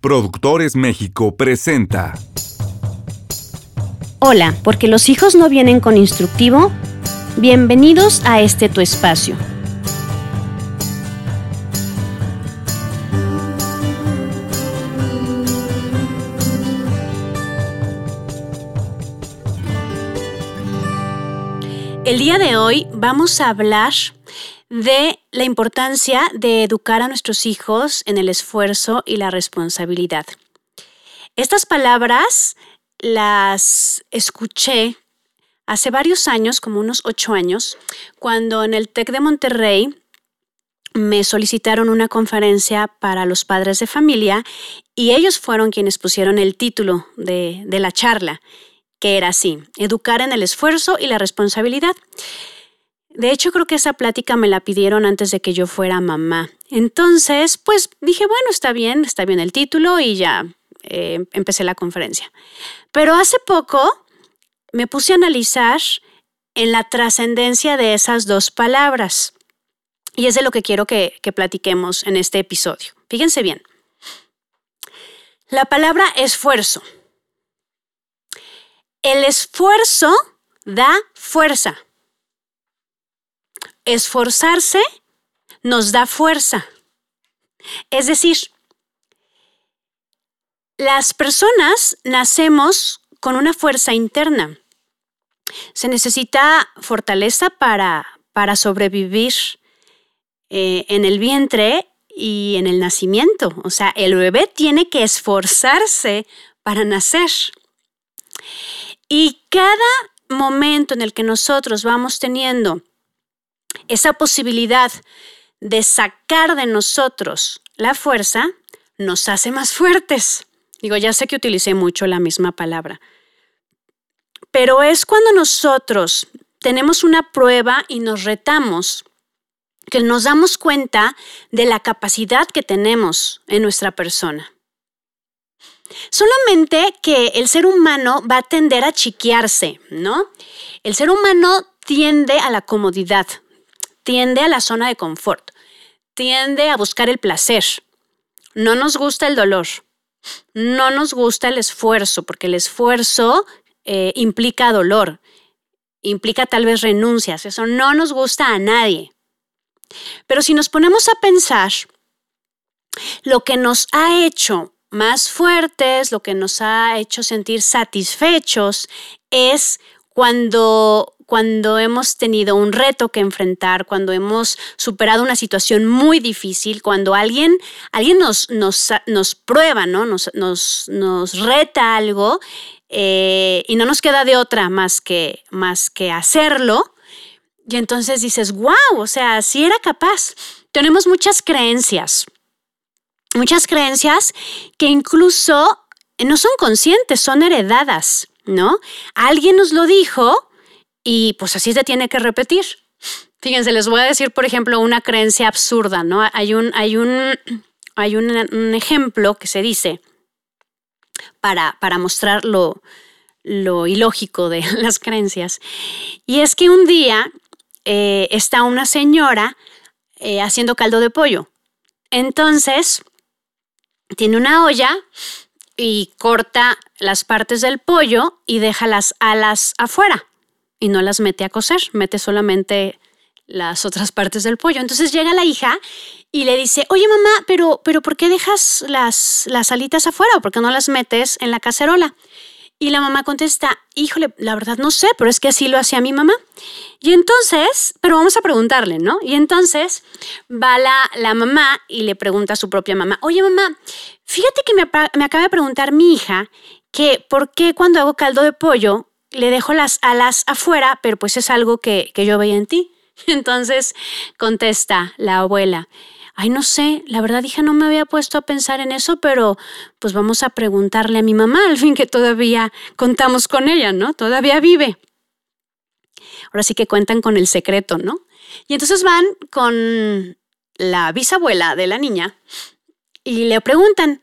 Productores México presenta. Hola, porque los hijos no vienen con instructivo. Bienvenidos a este tu espacio. El día de hoy vamos a hablar de la importancia de educar a nuestros hijos en el esfuerzo y la responsabilidad. Estas palabras las escuché hace varios años, como unos ocho años, cuando en el TEC de Monterrey me solicitaron una conferencia para los padres de familia y ellos fueron quienes pusieron el título de, de la charla, que era así, educar en el esfuerzo y la responsabilidad. De hecho, creo que esa plática me la pidieron antes de que yo fuera mamá. Entonces, pues dije, bueno, está bien, está bien el título y ya eh, empecé la conferencia. Pero hace poco me puse a analizar en la trascendencia de esas dos palabras. Y es de lo que quiero que, que platiquemos en este episodio. Fíjense bien. La palabra esfuerzo. El esfuerzo da fuerza esforzarse nos da fuerza. Es decir, las personas nacemos con una fuerza interna. Se necesita fortaleza para, para sobrevivir eh, en el vientre y en el nacimiento. O sea, el bebé tiene que esforzarse para nacer. Y cada momento en el que nosotros vamos teniendo esa posibilidad de sacar de nosotros la fuerza nos hace más fuertes. Digo, ya sé que utilicé mucho la misma palabra, pero es cuando nosotros tenemos una prueba y nos retamos que nos damos cuenta de la capacidad que tenemos en nuestra persona. Solamente que el ser humano va a tender a chiquearse, ¿no? El ser humano tiende a la comodidad, tiende a la zona de confort, tiende a buscar el placer. No nos gusta el dolor, no nos gusta el esfuerzo, porque el esfuerzo eh, implica dolor, implica tal vez renuncias, eso no nos gusta a nadie. Pero si nos ponemos a pensar, lo que nos ha hecho más fuertes, lo que nos ha hecho sentir satisfechos, es cuando cuando hemos tenido un reto que enfrentar, cuando hemos superado una situación muy difícil, cuando alguien, alguien nos, nos, nos prueba, ¿no? Nos, nos, nos reta algo eh, y no nos queda de otra más que, más que hacerlo. Y entonces dices, wow, o sea, sí era capaz. Tenemos muchas creencias, muchas creencias que incluso no son conscientes, son heredadas, ¿no? Alguien nos lo dijo y pues así se tiene que repetir. Fíjense, les voy a decir, por ejemplo, una creencia absurda, ¿no? Hay un, hay un, hay un, ejemplo que se dice para, para mostrar lo, ilógico de las creencias. Y es que un día eh, está una señora eh, haciendo caldo de pollo. Entonces, tiene una olla y corta las partes del pollo y deja las alas afuera y no las mete a cocer, mete solamente las otras partes del pollo. Entonces llega la hija y le dice, oye mamá, pero, pero ¿por qué dejas las, las alitas afuera o por qué no las metes en la cacerola? Y la mamá contesta, híjole, la verdad no sé, pero es que así lo hacía mi mamá. Y entonces, pero vamos a preguntarle, ¿no? Y entonces va la, la mamá y le pregunta a su propia mamá, oye mamá, fíjate que me, me acaba de preguntar mi hija que por qué cuando hago caldo de pollo le dejo las alas afuera, pero pues es algo que, yo veía en ti. Entonces contesta la abuela, ay, no sé, la verdad hija no me había puesto a pensar en eso, pero pues vamos a preguntarle a mi mamá, al fin que todavía contamos con ella, ¿no? Todavía vive. Ahora sí que cuentan con el secreto, ¿no? Y entonces van con la bisabuela de la niña y le preguntan,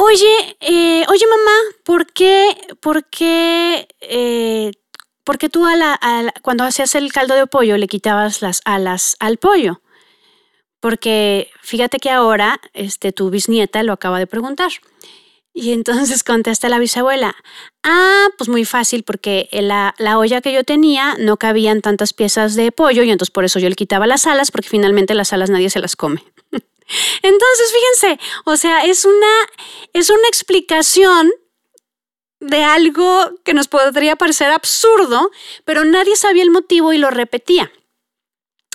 Oye, eh, oye mamá, ¿por qué, por qué, eh, tú a la, cuando hacías el caldo de pollo le quitabas las alas al pollo? porque fíjate que ahora este, tu bisnieta lo acaba de preguntar. Y entonces contesta la bisabuela, ah, pues muy fácil porque la, la, olla que yo tenía no cabían tantas piezas de pollo y entonces por eso yo le quitaba las alas porque finalmente las alas nadie se las come. entonces, fíjense, o sea, es una, es una explicación de algo que nos podría parecer absurdo, pero nadie sabía el motivo y lo repetía.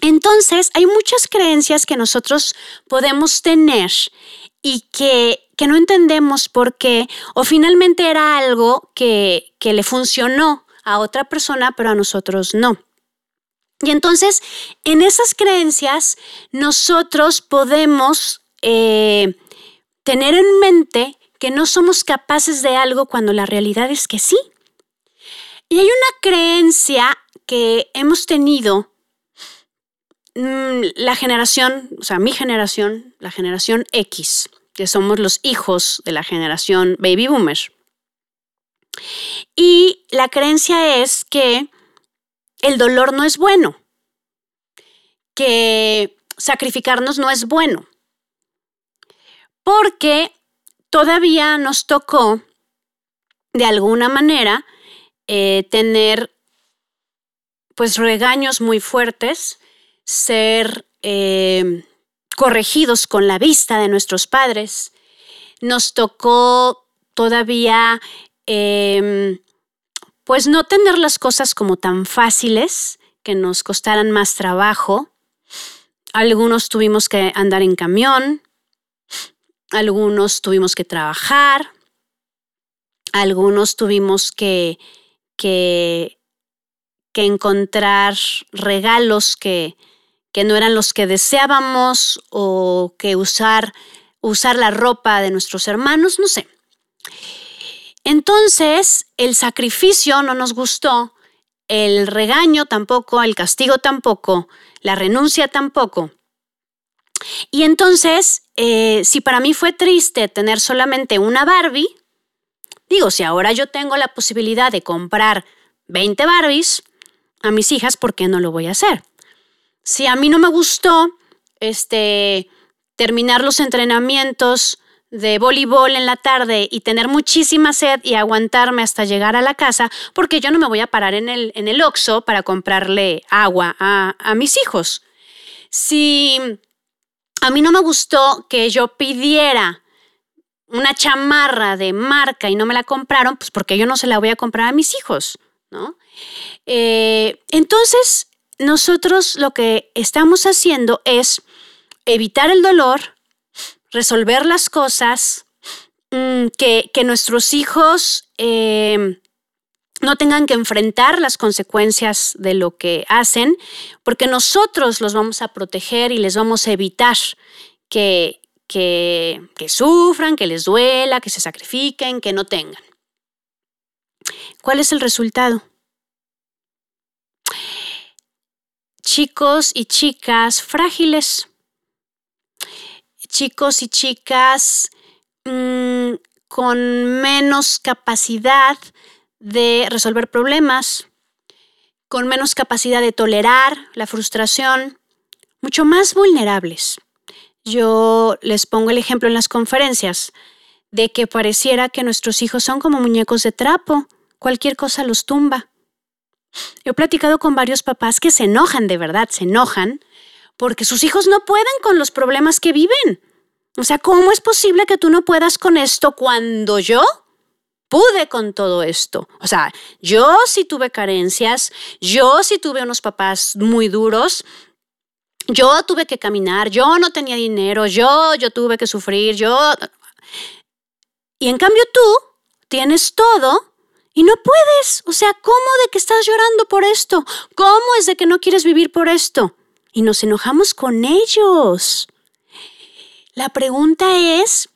Entonces, hay muchas creencias que nosotros podemos tener y que, no entendemos por qué, o finalmente era algo que, le funcionó a otra persona, pero a nosotros no. Y entonces, en esas creencias, nosotros podemos eh, tener en mente que no somos capaces de algo cuando la realidad es que sí. Y hay una creencia que hemos tenido Mm, la generación, o sea, mi generación, la generación X, que somos los hijos de la generación baby boomer. Y la creencia es que el dolor no es bueno, que sacrificarnos no es bueno, porque todavía nos tocó, de alguna manera, eh, tener pues regaños muy fuertes ser eh, corregidos con la vista de nuestros padres. Nos tocó todavía, em, pues no tener las cosas como tan fáciles, que nos costaran más trabajo. Algunos tuvimos que andar en camión, algunos tuvimos que trabajar, algunos tuvimos que, que, encontrar regalos que, que no eran los que deseábamos o que usar, usar la ropa de nuestros hermanos, no sé. Entonces, el sacrificio no nos gustó, el regaño tampoco, el castigo tampoco, la renuncia tampoco. Y entonces, eh, si para mí fue triste tener solamente una Barbie, digo, si ahora yo tengo la posibilidad de comprar 20 Barbies a mis hijas, ¿por qué no lo voy a hacer? si a mí no me gustó este, terminar los entrenamientos de voleibol en la tarde y tener muchísima sed y aguantarme hasta llegar a la casa, porque yo no me voy a parar en el, en el Oxxo para comprarle agua a, a mis hijos. Si a mí no me gustó que yo pidiera una chamarra de marca y no me la compraron, pues porque yo no se la voy a comprar a mis hijos, ¿no? Eh, entonces, nosotros lo que estamos haciendo es evitar el dolor, resolver las cosas, mm, que, nuestros hijos eh, no tengan que enfrentar las consecuencias de lo que hacen, porque nosotros los vamos a proteger y les vamos a evitar que, que, que sufran, que les duela, que se sacrifiquen, que no tengan. ¿Cuál es el resultado? chicos y chicas frágiles, chicos y chicas mm, con menos capacidad de resolver problemas, con menos capacidad de tolerar la frustración, mucho más vulnerables. Yo les pongo el ejemplo en las conferencias de que pareciera que nuestros hijos son como muñecos de trapo, cualquier cosa los tumba. He platicado con varios papás que se enojan, de verdad, se enojan, porque sus hijos no pueden con los problemas que viven. O sea, ¿cómo es posible que tú no puedas con esto cuando yo pude con todo esto? O sea, yo sí tuve carencias, yo sí tuve unos papás muy duros, yo tuve que caminar, yo no tenía dinero, yo, yo tuve que sufrir, yo... Y en cambio tú tienes todo y no puedes. O sea, ¿cómo de que estás llorando por esto? ¿Cómo es de que no quieres vivir por esto? Y nos enojamos con ellos. La pregunta es,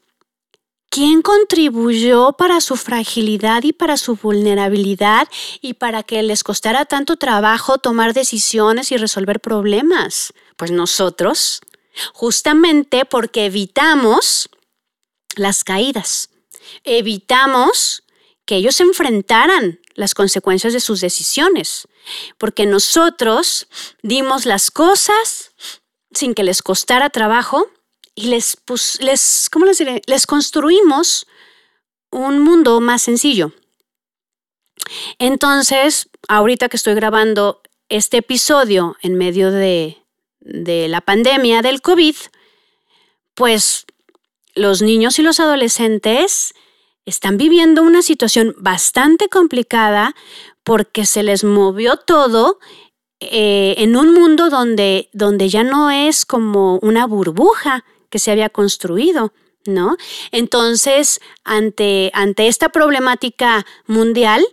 ¿quién contribuyó para su fragilidad y para su vulnerabilidad y para que les costara tanto trabajo tomar decisiones y resolver problemas? Pues nosotros, justamente porque evitamos las caídas, evitamos que ellos enfrentaran las consecuencias de sus decisiones, porque nosotros dimos las cosas sin que les costara trabajo y les, les, ¿cómo les diré? Les construimos un mundo más sencillo. Entonces, ahorita que estoy grabando este episodio en medio de, de la pandemia del COVID, pues los niños y los adolescentes están viviendo una situación bastante complicada porque se les movió todo eh, en un mundo donde, donde ya no es como una burbuja que se había construido. ¿No? Entonces, ante, ante esta problemática mundial,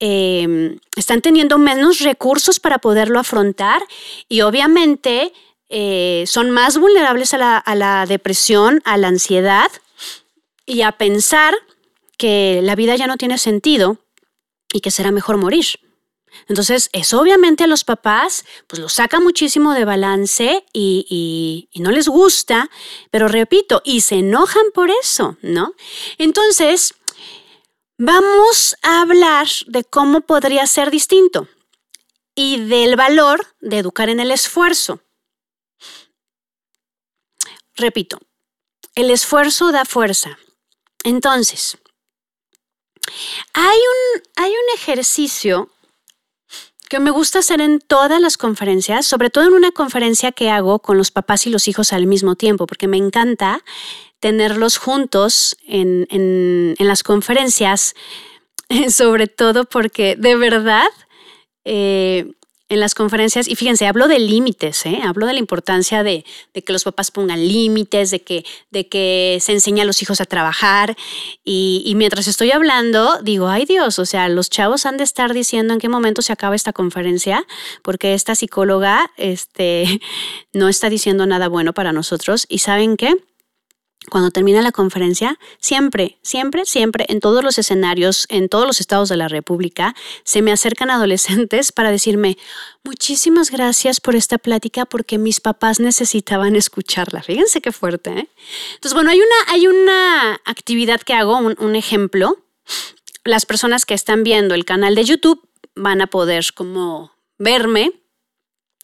em, están teniendo menos recursos para poderlo afrontar y obviamente eh, son más vulnerables a la, a la depresión, a la ansiedad y a pensar que la vida ya no tiene sentido y que será mejor morir. Entonces, eso obviamente a los papás, pues lo saca muchísimo de balance y, y, no les gusta, pero repito, y se enojan por eso, ¿no? Entonces, vamos a hablar de cómo podría ser distinto y del valor de educar en el esfuerzo. Repito, el esfuerzo da fuerza. Entonces, hay un, hay un ejercicio que me gusta hacer en todas las conferencias, sobre todo en una conferencia que hago con los papás y los hijos al mismo tiempo, porque me encanta tenerlos juntos en, en, las conferencias, sobre todo porque de verdad eh, en las conferencias, y fíjense, hablo de límites, ¿eh? hablo de la importancia de, que los papás pongan límites, de que, de que se enseñe a los hijos a trabajar. Y, mientras estoy hablando, digo, ay Dios, o sea, los chavos han de estar diciendo en qué momento se acaba esta conferencia, porque esta psicóloga este, no está diciendo nada bueno para nosotros. ¿Y saben qué? Cuando termina la conferencia, siempre, siempre, siempre, en todos los escenarios, en todos los estados de la República, se me acercan adolescentes para decirme, muchísimas gracias por esta plática porque mis papás necesitaban escucharla. Fíjense qué fuerte. ¿eh? Entonces, bueno, hay una, hay una actividad que hago, un, ejemplo. Las personas que están viendo el canal de YouTube van a poder como verme.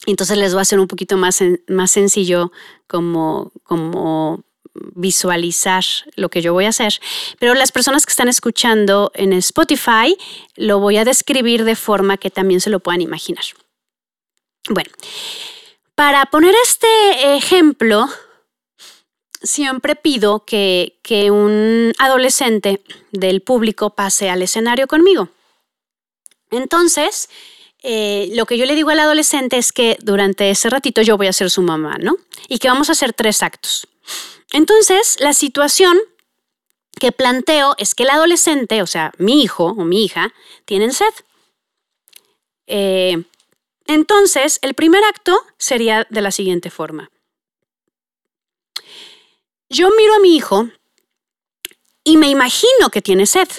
Entonces les va a ser un poquito más, más sencillo como, como visualizar lo que yo voy a hacer, pero las personas que están escuchando en Spotify lo voy a describir de forma que también se lo puedan imaginar. Bueno, para poner este ejemplo, siempre pido que, un adolescente del público pase al escenario conmigo. Entonces, eh, lo que yo le digo al adolescente es que durante ese ratito yo voy a ser su mamá, ¿no? Y que vamos a hacer tres actos. Entonces, la situación que planteo es que el adolescente, o sea, mi hijo o mi hija, tienen sed. Eh, entonces, el primer acto sería de la siguiente forma. Yo miro a mi hijo y me imagino que tiene sed,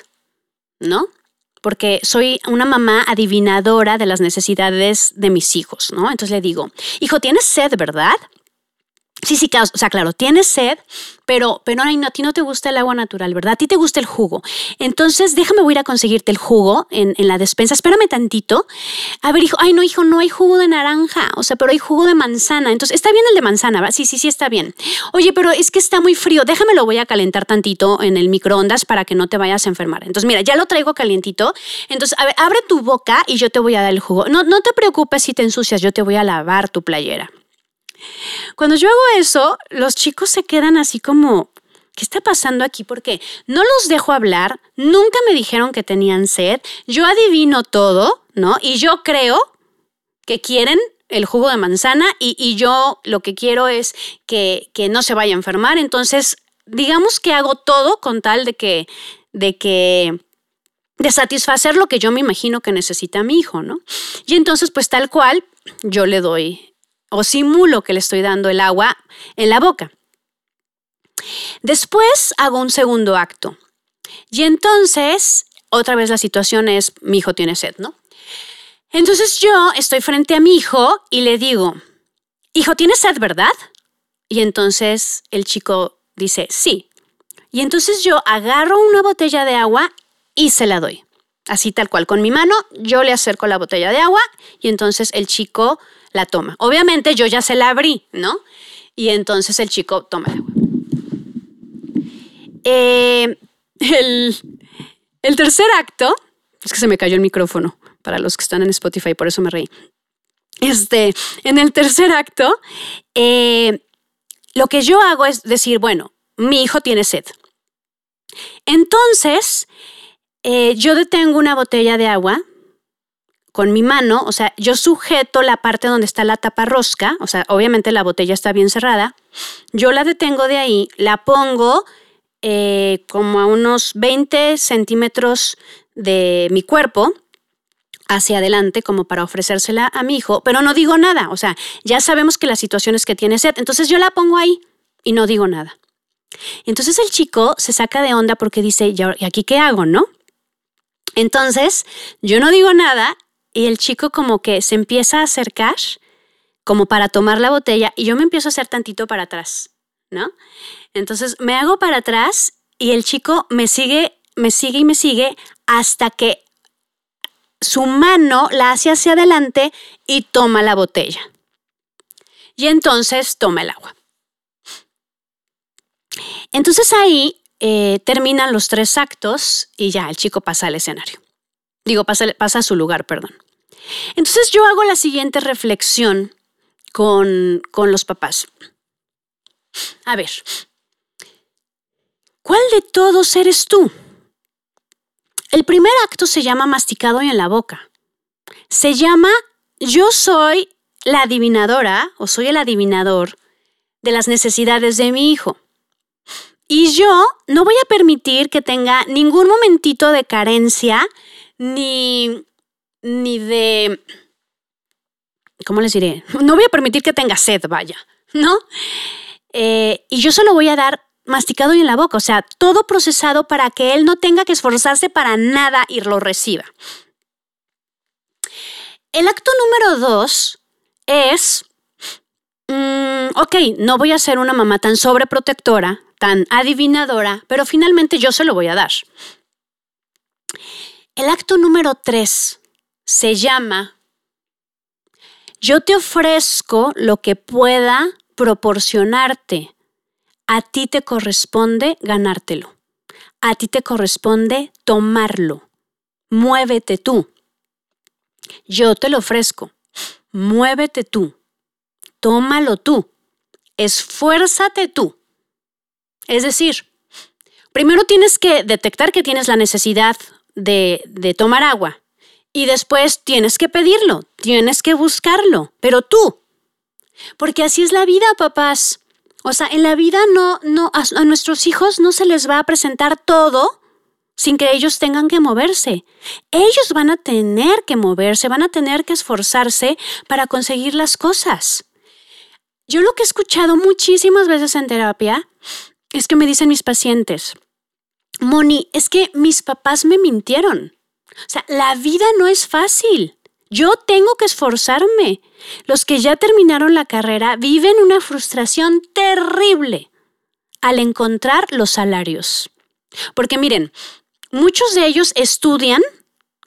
¿no? Porque soy una mamá adivinadora de las necesidades de mis hijos, ¿no? Entonces le digo, hijo, ¿tienes sed, verdad? Sí, sí, o sea, claro, tienes sed, pero, pero no, a ti no te gusta el agua natural, ¿verdad? A ti te gusta el jugo. Entonces, déjame a ir a conseguirte el jugo en, en, la despensa. Espérame tantito. A ver, hijo, ay, no, hijo, no hay jugo de naranja, o sea, pero hay jugo de manzana. Entonces, está bien el de manzana, ¿verdad? Sí, sí, sí, está bien. Oye, pero es que está muy frío. Déjame lo voy a calentar tantito en el microondas para que no te vayas a enfermar. Entonces, mira, ya lo traigo calientito. Entonces, a ver, abre tu boca y yo te voy a dar el jugo. No, no te preocupes si te ensucias, yo te voy a lavar tu playera. Cuando yo hago eso, los chicos se quedan así como, ¿qué está pasando aquí? Porque no los dejo hablar, nunca me dijeron que tenían sed, yo adivino todo, ¿no? Y yo creo que quieren el jugo de manzana y, yo lo que quiero es que, que, no se vaya a enfermar. Entonces, digamos que hago todo con tal de que, de que, de satisfacer lo que yo me imagino que necesita mi hijo, ¿no? Y entonces, pues tal cual, yo le doy o simulo que le estoy dando el agua en la boca. Después hago un segundo acto. Y entonces, otra vez la situación es, mi hijo tiene sed, ¿no? Entonces yo estoy frente a mi hijo y le digo, hijo, ¿tienes sed, verdad? Y entonces el chico dice, sí. Y entonces yo agarro una botella de agua y se la doy. Así tal cual, con mi mano yo le acerco la botella de agua y entonces el chico la toma. Obviamente yo ya se la abrí, ¿no? Y entonces el chico toma el agua. Eh, el, el tercer acto, es que se me cayó el micrófono para los que están en Spotify, por eso me reí. Este, en el tercer acto, eh, lo que yo hago es decir, bueno, mi hijo tiene sed. Entonces, eh, yo detengo una botella de agua con mi mano, o sea, yo sujeto la parte donde está la tapa rosca, o sea, obviamente la botella está bien cerrada, yo la detengo de ahí, la pongo eh, como a unos 20 centímetros de mi cuerpo, hacia adelante como para ofrecérsela a mi hijo, pero no digo nada, o sea, ya sabemos que la situación es que tiene sed, entonces yo la pongo ahí y no digo nada. Entonces el chico se saca de onda porque dice, ¿y aquí qué hago, no? Entonces yo no digo nada y el chico como que se empieza a acercar como para tomar la botella y yo me empiezo a hacer tantito para atrás, ¿no? Entonces me hago para atrás y el chico me sigue, me sigue y me sigue hasta que su mano la hace hacia adelante y toma la botella. Y entonces toma el agua. Entonces ahí eh, terminan los tres actos y ya el chico pasa al escenario. Digo, pasa, pasa a su lugar, perdón. Entonces yo hago la siguiente reflexión con, con los papás. A ver, ¿cuál de todos eres tú? El primer acto se llama masticado y en la boca. Se llama yo soy la adivinadora o soy el adivinador de las necesidades de mi hijo. Y yo no voy a permitir que tenga ningún momentito de carencia ni, ni de... ¿Cómo les diré? No voy a permitir que tenga sed, vaya, ¿no? Eh, y yo solo voy a dar masticado y en la boca, o sea, todo procesado para que él no tenga que esforzarse para nada y lo reciba. El acto número dos es, mm, ok, no voy a ser una mamá tan sobreprotectora, tan adivinadora, pero finalmente yo se lo voy a dar. El acto número tres se llama, yo te ofrezco lo que pueda proporcionarte a ti te corresponde ganártelo. A ti te corresponde tomarlo. Muévete tú. Yo te lo ofrezco. Muévete tú. Tómalo tú. Esfuérzate tú. Es decir, primero tienes que detectar que tienes la necesidad de, tomar agua y después tienes que pedirlo, tienes que buscarlo, pero tú. Porque así es la vida, papás. O sea, en la vida no, no, a, nuestros hijos no se les va a presentar todo sin que ellos tengan que moverse. Ellos van a tener que moverse, van a tener que esforzarse para conseguir las cosas. Yo lo que he escuchado muchísimas veces en terapia es que me dicen mis pacientes, Moni, es que mis papás me mintieron. O sea, la vida no es fácil. Yo tengo que esforzarme. Los que ya terminaron la carrera viven una frustración terrible al encontrar los salarios. Porque miren, muchos de ellos estudian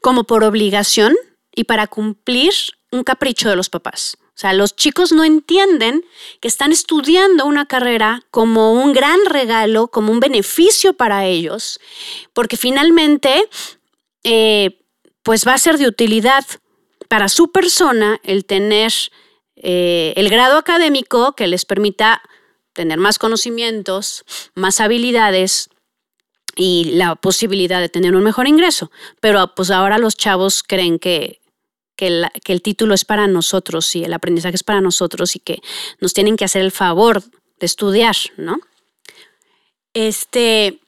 como por obligación y para cumplir un capricho de los papás. O sea, los chicos no entienden que están estudiando una carrera como un gran regalo, como un beneficio para ellos, porque finalmente, eh, pues va a ser de utilidad para su persona el tener eh, el grado académico que les permita tener más conocimientos, más habilidades y la posibilidad de tener un mejor ingreso. Pero pues ahora los chavos creen que, que, que el título es para nosotros y el aprendizaje es para nosotros y que nos tienen que hacer el favor de estudiar, ¿no? Este,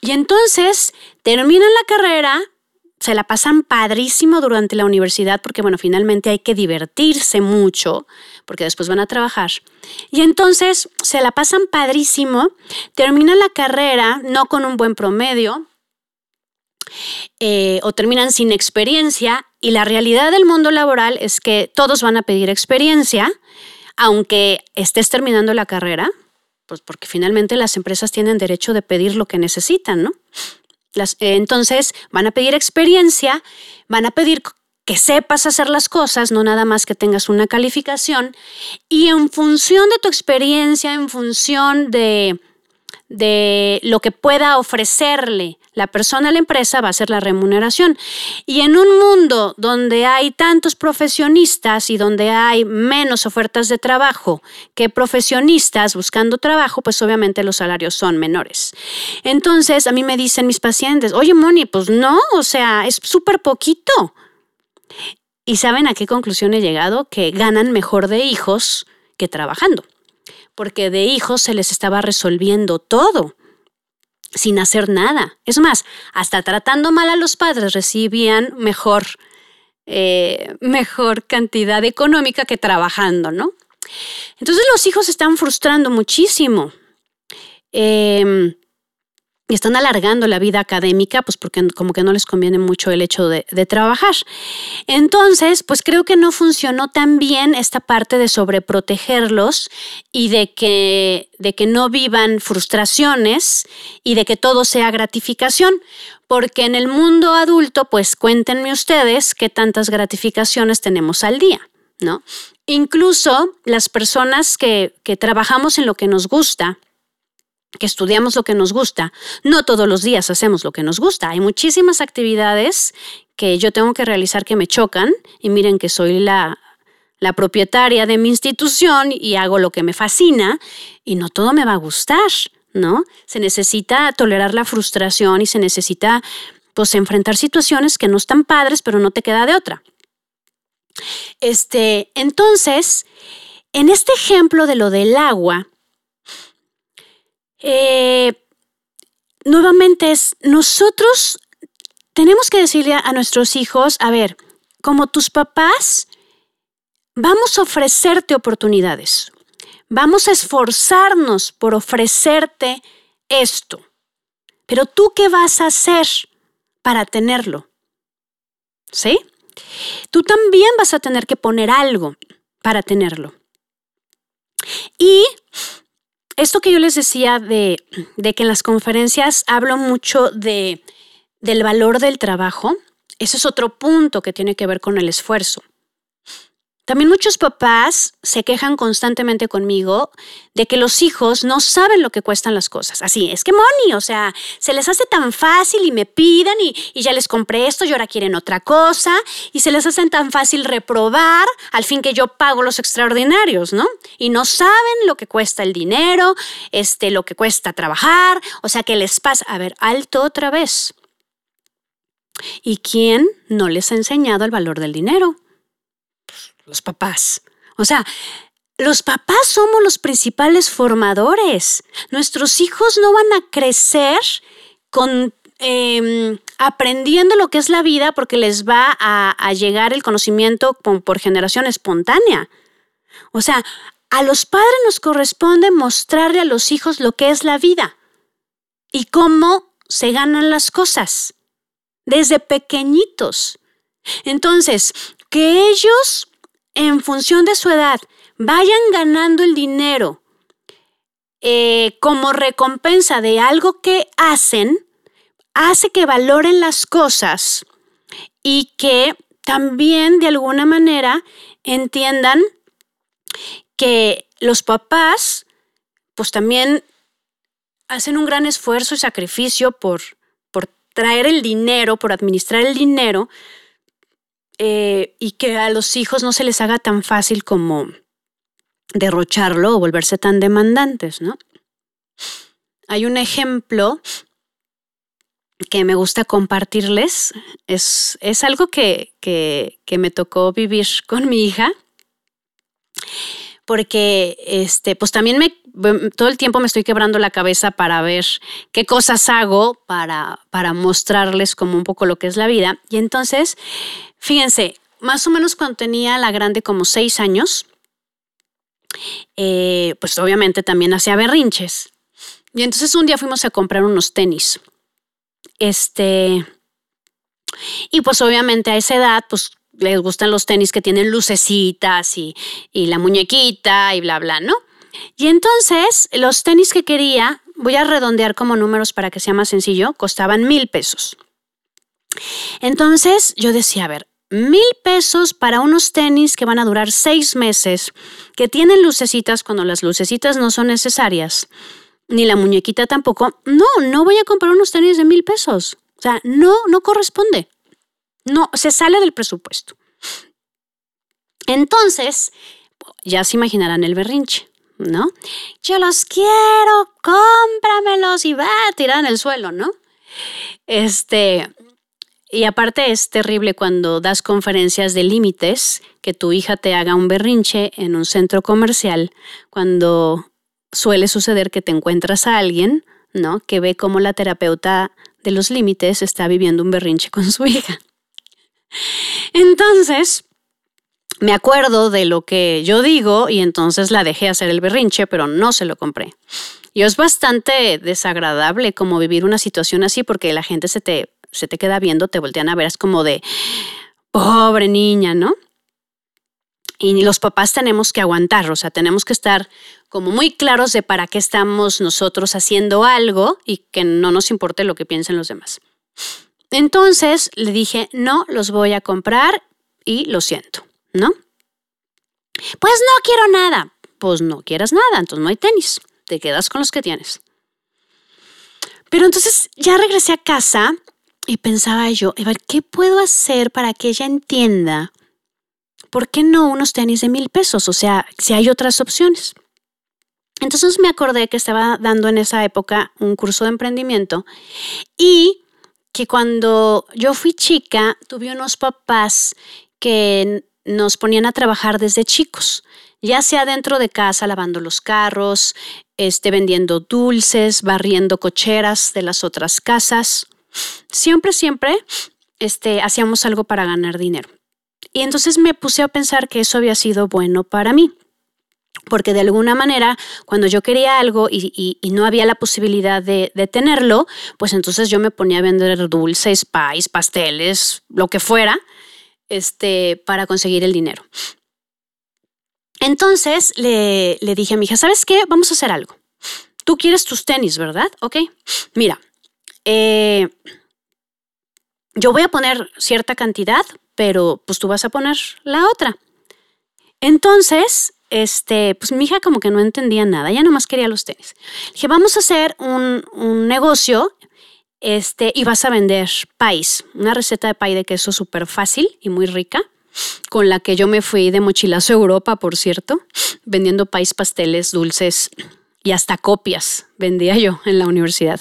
y entonces terminan la carrera, se la pasan padrísimo durante la universidad porque, bueno, finalmente hay que divertirse mucho porque después van a trabajar. Y entonces se la pasan padrísimo, terminan la carrera no con un buen promedio eh, o terminan sin experiencia y la realidad del mundo laboral es que todos van a pedir experiencia, aunque estés terminando la carrera, pues porque finalmente las empresas tienen derecho de pedir lo que necesitan, ¿no? Eh, entonces van a pedir experiencia, van a pedir que sepas hacer las cosas, no nada más que tengas una calificación, y en función de tu experiencia, en función de, de lo que pueda ofrecerle la persona a la empresa va a ser la remuneración. Y en un mundo donde hay tantos profesionistas y donde hay menos ofertas de trabajo que profesionistas buscando trabajo, pues obviamente los salarios son menores. Entonces, a mí me dicen mis pacientes, oye, Moni, pues no, o sea, es súper poquito. ¿Y saben a qué conclusión he llegado? Que ganan mejor de hijos que trabajando, porque de hijos se les estaba resolviendo todo sin hacer nada. Es más, hasta tratando mal a los padres recibían mejor, eh, mejor cantidad económica que trabajando, ¿no? Entonces los hijos están frustrando muchísimo. Em, y están alargando la vida académica, pues porque como que no les conviene mucho el hecho de, trabajar. Entonces, pues creo que no funcionó tan bien esta parte de sobreprotegerlos y de que, de que no vivan frustraciones y de que todo sea gratificación, porque en el mundo adulto, pues cuéntenme ustedes qué tantas gratificaciones tenemos al día, ¿no? Incluso las personas que, que trabajamos en lo que nos gusta, que estudiamos lo que nos gusta, no todos los días hacemos lo que nos gusta. Hay muchísimas actividades que yo tengo que realizar que me chocan y miren que soy la, la propietaria de mi institución y hago lo que me fascina y no todo me va a gustar, ¿no? Se necesita tolerar la frustración y se necesita pues enfrentar situaciones que no están padres, pero no te queda de otra. Este, entonces, en este ejemplo de lo del agua, eh, nuevamente es, nosotros tenemos que decirle a nuestros hijos, a ver, como tus papás, vamos a ofrecerte oportunidades, vamos a esforzarnos por ofrecerte esto, pero tú qué vas a hacer para tenerlo? ¿Sí? Tú también vas a tener que poner algo para tenerlo. Y esto que yo les decía de, que en las conferencias hablo mucho de, del valor del trabajo, ese es otro punto que tiene que ver con el esfuerzo. También muchos papás se quejan constantemente conmigo de que los hijos no saben lo que cuestan las cosas. Así, es que Moni, o sea, se les hace tan fácil y me piden y, ya les compré esto y ahora quieren otra cosa y se les hace tan fácil reprobar al fin que yo pago los extraordinarios, ¿no? Y no saben lo que cuesta el dinero, este, lo que cuesta trabajar, o sea, que les pasa, a ver, alto otra vez. ¿Y quién no les ha enseñado el valor del dinero? Los papás. O sea, los papás somos los principales formadores. Nuestros hijos no van a crecer con em, aprendiendo lo que es la vida porque les va a, llegar el conocimiento por generación espontánea. O sea, a los padres nos corresponde mostrarle a los hijos lo que es la vida y cómo se ganan las cosas desde pequeñitos. Entonces, que ellos en función de su edad vayan ganando el dinero eh, como recompensa de algo que hacen, hace que valoren las cosas y que también de alguna manera entiendan que los papás pues también hacen un gran esfuerzo y sacrificio por, por traer el dinero, por administrar el dinero, eh, y que a los hijos no se les haga tan fácil como derrocharlo o volverse tan demandantes, ¿no? Hay un ejemplo que me gusta compartirles. Es, es algo que, que, que, me tocó vivir con mi hija. Porque este, pues también me, todo el tiempo me estoy quebrando la cabeza para ver qué cosas hago para, para mostrarles como un poco lo que es la vida. Y entonces Fíjense, más o menos cuando tenía la grande como seis años, eh, pues obviamente también hacía berrinches. Y entonces un día fuimos a comprar unos tenis. Este. Y pues obviamente a esa edad, pues les gustan los tenis que tienen lucecitas y, y la muñequita y bla, bla, ¿no? Y entonces los tenis que quería, voy a redondear como números para que sea más sencillo, costaban mil pesos. Entonces yo decía, a ver, mil pesos para unos tenis que van a durar seis meses, que tienen lucecitas cuando las lucecitas no son necesarias, ni la muñequita tampoco. No, no voy a comprar unos tenis de mil pesos. O sea, no, no corresponde. No, se sale del presupuesto. Entonces, ya se imaginarán el berrinche, ¿no? Yo los quiero, cómpramelos y va a tirar en el suelo, ¿no? Este, y aparte es terrible cuando das conferencias de límites, que tu hija te haga un berrinche en un centro comercial, cuando suele suceder que te encuentras a alguien, ¿no? Que ve cómo la terapeuta de los límites está viviendo un berrinche con su hija. Entonces, me acuerdo de lo que yo digo y entonces la dejé hacer el berrinche, pero no se lo compré. Y es bastante desagradable como vivir una situación así porque la gente se te, se te queda viendo, te voltean a ver, es como de, pobre niña, ¿no? Y los papás tenemos que aguantar, o sea, tenemos que estar como muy claros de para qué estamos nosotros haciendo algo y que no nos importe lo que piensen los demás. Entonces le dije, no, los voy a comprar y lo siento, ¿no? Pues no quiero nada. Pues no quieras nada, entonces no hay tenis. Te quedas con los que tienes. Pero entonces ya regresé a casa y pensaba yo, ¿qué puedo hacer para que ella entienda por qué no unos tenis de mil pesos? O sea, si hay otras opciones. Entonces me acordé que estaba dando en esa época un curso de emprendimiento y que cuando yo fui chica tuve unos papás que nos ponían a trabajar desde chicos, ya sea dentro de casa lavando los carros, este, vendiendo dulces, barriendo cocheras de las otras casas. Siempre, siempre este, hacíamos algo para ganar dinero. Y entonces me puse a pensar que eso había sido bueno para mí porque de alguna manera cuando yo quería algo y, no había la posibilidad de, tenerlo, pues entonces yo me ponía a vender dulces, pies, pasteles, lo que fuera, este, para conseguir el dinero. Entonces le, le dije a mi hija, ¿sabes qué? Vamos a hacer algo. Tú quieres tus tenis, ¿verdad? Ok. Mira, eh, yo voy a poner cierta cantidad, pero pues tú vas a poner la otra. Entonces, este, pues mi hija como que no entendía nada, ya nomás quería los tenis. Dije, vamos a hacer un, negocio este, y vas a vender país, una receta de pay de queso súper fácil y muy rica, con la que yo me fui de mochilazo a Europa, por cierto, vendiendo país, pasteles, dulces y hasta copias vendía yo en la universidad.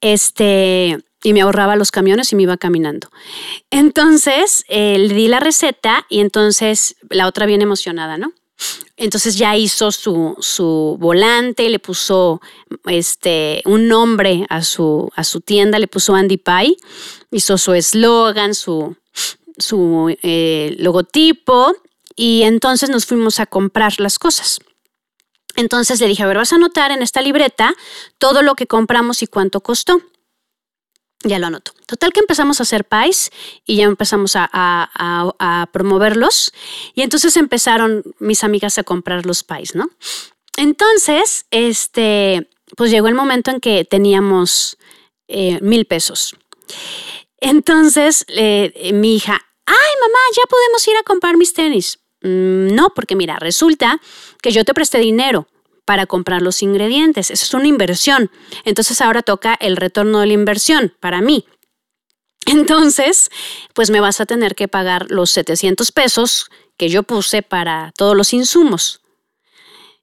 Este, y me ahorraba los camiones y me iba caminando. Entonces eh, le di la receta y entonces la otra bien emocionada, ¿no? Entonces ya hizo su, su, volante, le puso este, un nombre a su, a su tienda, le puso Andy Pie, hizo su eslogan, su, su eh, logotipo y entonces nos fuimos a comprar las cosas. Entonces le dije, a ver, vas a anotar en esta libreta todo lo que compramos y cuánto costó. Ya lo anoto. Total que empezamos a hacer pies y ya empezamos a, promoverlos. Y entonces empezaron mis amigas a comprar los pies, ¿no? Entonces, este, pues llegó el momento en que teníamos eh, mil pesos. Entonces, eh, mi hija, ay mamá, ya podemos ir a comprar mis tenis. Mm, no, porque mira, resulta que yo te presté dinero para comprar los ingredientes. Eso es una inversión. Entonces ahora toca el retorno de la inversión para mí. Entonces, pues me vas a tener que pagar los 700 pesos que yo puse para todos los insumos.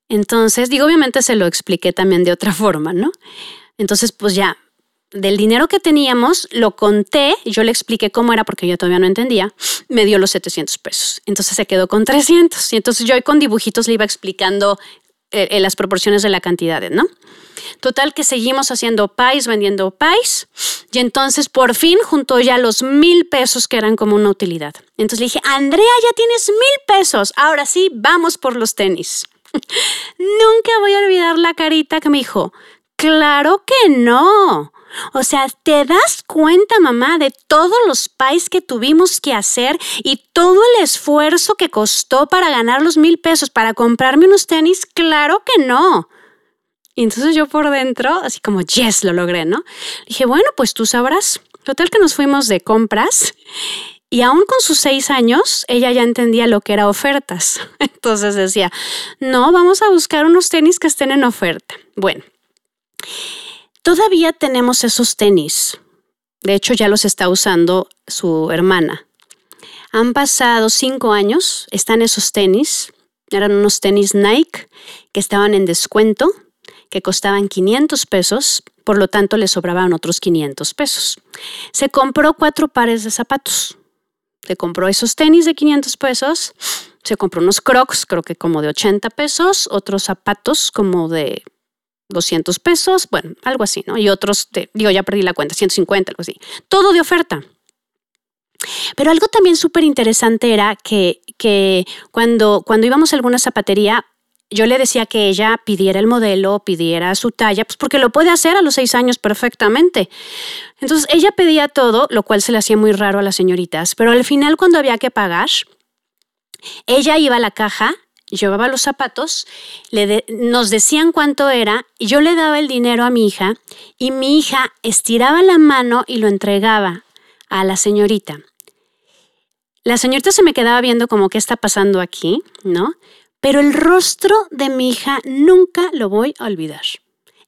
Entonces, digo, obviamente se lo expliqué también de otra forma, ¿no? Entonces, pues ya, del dinero que teníamos, lo conté, yo le expliqué cómo era porque yo todavía no entendía, me dio los 700 pesos. Entonces se quedó con 300. Y entonces yo con dibujitos le iba explicando eh, eh, las proporciones de la cantidad, ¿no? Total que seguimos haciendo pais, vendiendo pais, y entonces por fin juntó ya los mil pesos que eran como una utilidad. Entonces le dije, Andrea, ya tienes mil pesos, ahora sí, vamos por los tenis. Nunca voy a olvidar la carita que me dijo, claro que no. O sea, ¿te das cuenta, mamá, de todos los pais que tuvimos que hacer y todo el esfuerzo que costó para ganar los mil pesos para comprarme unos tenis? Claro que no. Y entonces yo por dentro, así como, yes, lo logré, ¿no? Dije, bueno, pues tú sabrás. Total que nos fuimos de compras Y aún con sus seis años, ella ya entendía lo que era ofertas. Entonces decía, no, vamos a buscar unos tenis que estén en oferta. Bueno, todavía tenemos esos tenis. De hecho, ya los está usando su hermana. Han pasado cinco años, están esos tenis. Eran unos tenis Nike que estaban en descuento, que costaban 500 pesos, por lo tanto le sobraban otros 500 pesos. Se compró cuatro pares de zapatos se compró esos tenis de 500 pesos, se compró unos crocs, creo que como de 80 pesos, otros zapatos como de 200 pesos, bueno, algo así, ¿no? Y otros, de, digo, ya perdí la cuenta, 150, algo así. Todo de oferta. Pero algo también súper interesante era que, que cuando, cuando íbamos a alguna zapatería, yo le decía que ella pidiera el modelo, pidiera su talla, pues porque lo puede hacer a los seis años perfectamente. Entonces ella pedía todo, lo cual se le hacía muy raro a las señoritas, pero al final cuando había que pagar, ella iba a la caja, llevaba los zapatos, le nos decían cuánto era, y yo le daba el dinero a mi hija y mi hija estiraba la mano y lo entregaba a la señorita. La señorita se me quedaba viendo como qué está pasando aquí, ¿no? pero el rostro de mi hija nunca lo voy a olvidar.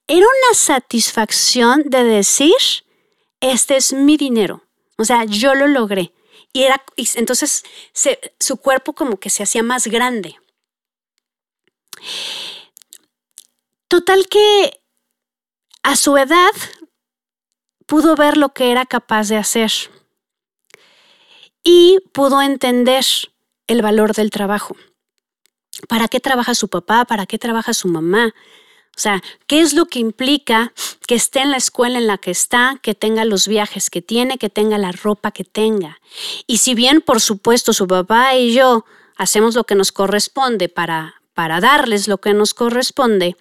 Era una satisfacción de decir, este es mi dinero. O sea, yo lo logré. Y, era, entonces su cuerpo como que se hacía más grande. Total que a su edad pudo ver lo que era capaz de hacer y pudo entender el valor del trabajo. ¿Para qué trabaja su papá? ¿Para qué trabaja su mamá? O sea, ¿qué es lo que implica que esté en la escuela en la que está, que tenga los viajes que tiene, que tenga la ropa que tenga? Y si bien, por supuesto, su papá y yo hacemos lo que nos corresponde para, para darles lo que nos corresponde,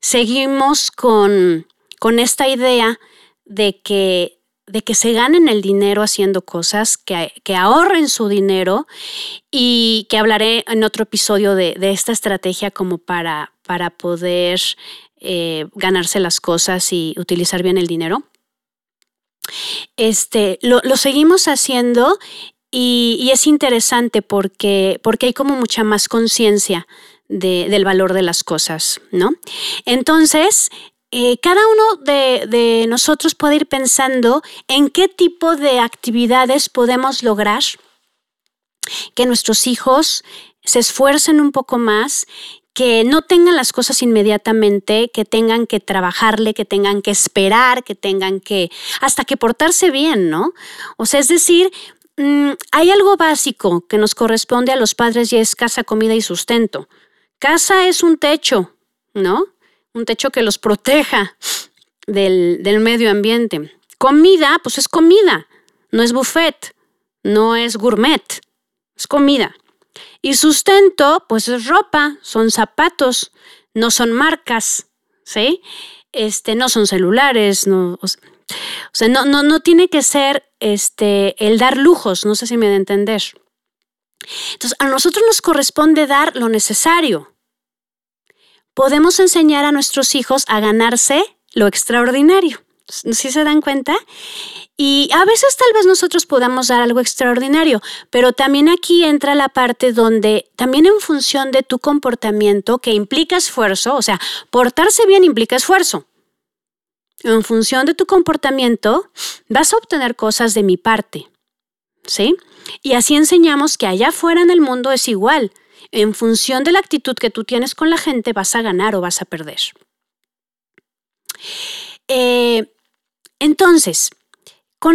seguimos con, con esta idea de que de que se ganen el dinero haciendo cosas, que, que, ahorren su dinero y que hablaré en otro episodio de, esta estrategia como para, para poder eh, ganarse las cosas y utilizar bien el dinero. Este, lo, seguimos haciendo y, es interesante porque, porque hay como mucha más conciencia del valor de las cosas, ¿no? Entonces, eh, cada uno de, nosotros puede ir pensando en qué tipo de actividades podemos lograr que nuestros hijos se esfuercen un poco más, que no tengan las cosas inmediatamente, que tengan que trabajarle, que tengan que esperar, que tengan que, hasta que portarse bien, ¿no? O sea, es decir, mm, hay algo básico que nos corresponde a los padres y es casa, comida y sustento. Casa es un techo, ¿no? un techo que los proteja del, medio ambiente. Comida, pues es comida, no es buffet, no es gourmet, es comida. Y sustento, pues es ropa, son zapatos, no son marcas, ¿sí? Este, no son celulares, no, o sea, no, no, no, tiene que ser este, el dar lujos, no sé si me da a entender. Entonces, a nosotros nos corresponde dar lo necesario podemos enseñar a nuestros hijos a ganarse lo extraordinario. ¿Sí se dan cuenta? Y a veces tal vez nosotros podamos dar algo extraordinario, pero también aquí entra la parte donde también en función de tu comportamiento, que implica esfuerzo, o sea, portarse bien implica esfuerzo. En función de tu comportamiento, vas a obtener cosas de mi parte. ¿Sí? Y así enseñamos que allá afuera en el mundo es igual en función de la actitud que tú tienes con la gente, vas a ganar o vas a perder. Eh, entonces,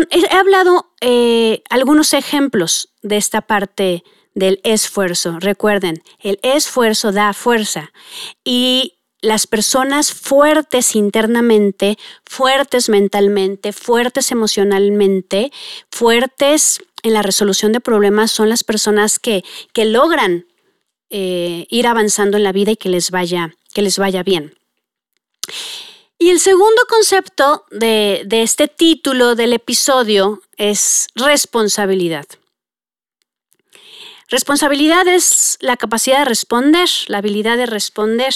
he, hablado eh, algunos ejemplos de esta parte del esfuerzo. Recuerden, el esfuerzo da fuerza y las personas fuertes internamente, fuertes mentalmente, fuertes emocionalmente, fuertes en la resolución de problemas son las personas que, que logran eh, ir avanzando en la vida y que les vaya, que les vaya bien. Y el segundo concepto de, de este título del episodio es responsabilidad. Responsabilidad es la capacidad de responder, la habilidad de responder,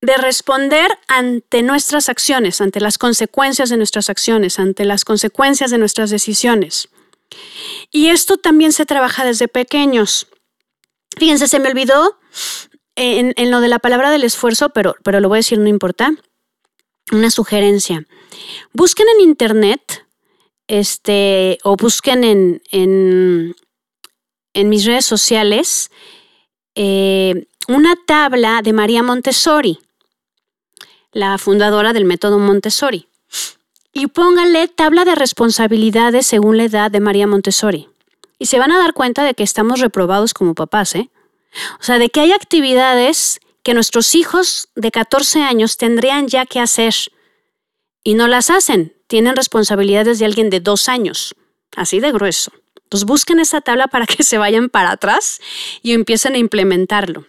de responder ante nuestras acciones, ante las consecuencias de nuestras acciones, ante las consecuencias de nuestras decisiones. Y esto también se trabaja desde pequeños. Fíjense, se me olvidó en, lo de la palabra del esfuerzo, pero, pero lo voy a decir, no importa. Una sugerencia. Busquen en internet este, o busquen en, en, mis redes sociales eh, una tabla de María Montessori, la fundadora del método Montessori. Y pónganle tabla de responsabilidades según la edad de María Montessori. Y se van a dar cuenta de que estamos reprobados como papás, ¿eh? O sea, de que hay actividades que nuestros hijos de 14 años tendrían ya que hacer y no las hacen. Tienen responsabilidades de alguien de dos años, así de grueso. Entonces busquen esa tabla para que se vayan para atrás y empiecen a implementarlo.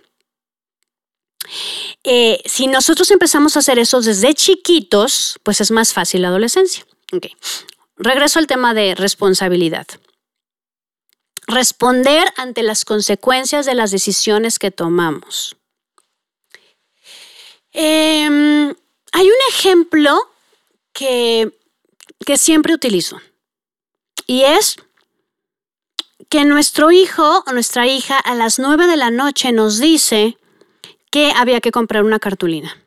Eh, si nosotros empezamos a hacer eso desde chiquitos, pues es más fácil la adolescencia. Regreso al tema de responsabilidad. Responder ante las consecuencias de las decisiones que tomamos. Em, hay un ejemplo que, que siempre utilizo y es que nuestro hijo o nuestra hija a las 9 de la noche nos dice que había que comprar una cartulina.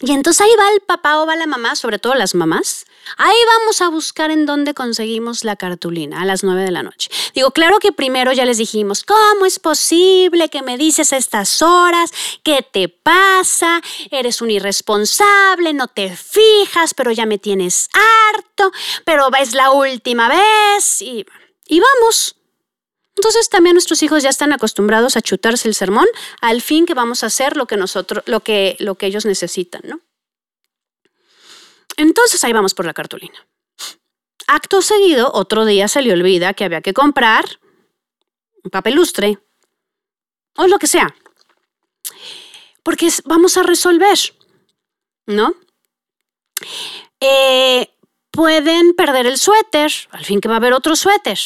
Y entonces ahí va el papá o va la mamá, sobre todo las mamás. Ahí vamos a buscar en dónde conseguimos la cartulina a las nueve de la noche. Digo, claro que primero ya les dijimos, ¿cómo es posible que me dices a estas horas? ¿Qué te pasa? Eres un irresponsable, no te fijas, pero ya me tienes harto, pero es la última vez y, y vamos. Entonces también nuestros hijos ya están acostumbrados a chutarse el sermón al fin que vamos a hacer lo que nosotros, lo que, lo que ellos necesitan, ¿no? Entonces ahí vamos por la cartulina. Acto seguido, otro día se le olvida que había que comprar un papelustre o lo que sea. Porque vamos a resolver, ¿no? Eh, pueden perder el suéter, al fin que va a haber otro suéter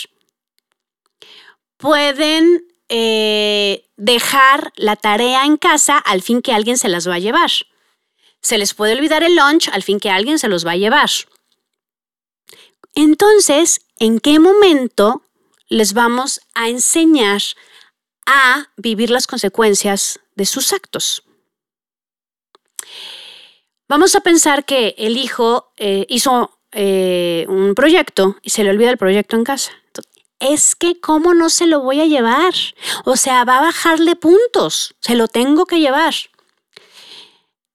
pueden eh, dejar la tarea en casa al fin que alguien se las va a llevar. Se les puede olvidar el lunch al fin que alguien se los va a llevar. Entonces, ¿en qué momento les vamos a enseñar a vivir las consecuencias de sus actos? Vamos a pensar que el hijo eh, hizo eh, un proyecto y se le olvida el proyecto en casa es que cómo no se lo voy a llevar. O sea, va a bajarle puntos, se lo tengo que llevar.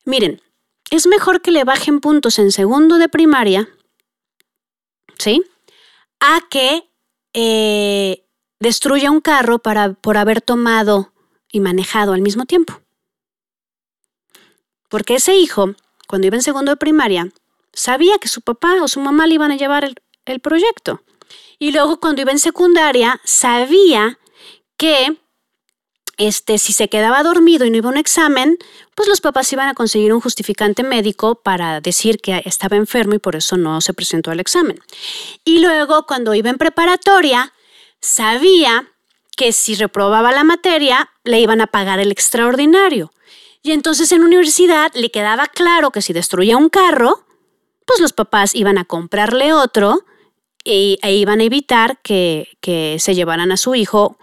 Miren, es mejor que le bajen puntos en segundo de primaria, ¿sí? A que eh, destruya un carro para, por haber tomado y manejado al mismo tiempo. Porque ese hijo, cuando iba en segundo de primaria, sabía que su papá o su mamá le iban a llevar el proyecto. Y luego cuando iba en secundaria, sabía que este, si se quedaba dormido y no iba a un examen, pues los papás iban a conseguir un justificante médico para decir que estaba enfermo y por eso no se presentó al examen. Y luego cuando iba en preparatoria, sabía que si reprobaba la materia, le iban a pagar el extraordinario. Y entonces en universidad le quedaba claro que si destruía un carro, pues los papás iban a comprarle otro e, iban a evitar que, se llevaran a su hijo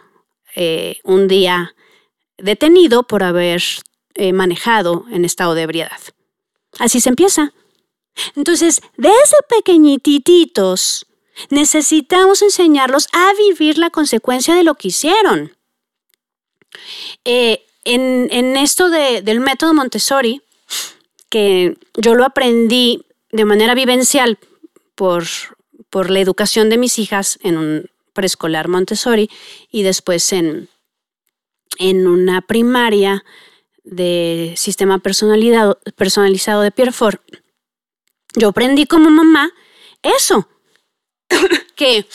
eh, un día detenido por haber eh, manejado en estado de ebriedad. Así se empieza. Entonces, desde pequeñititos, necesitamos enseñarlos a vivir la consecuencia de lo que hicieron. Eh, en, esto del método Montessori, que yo lo aprendí de manera vivencial por por la educación de mis hijas en un preescolar Montessori y después en, en una primaria de sistema personalizado, personalizado de Pierrefort. Yo aprendí como mamá eso, que,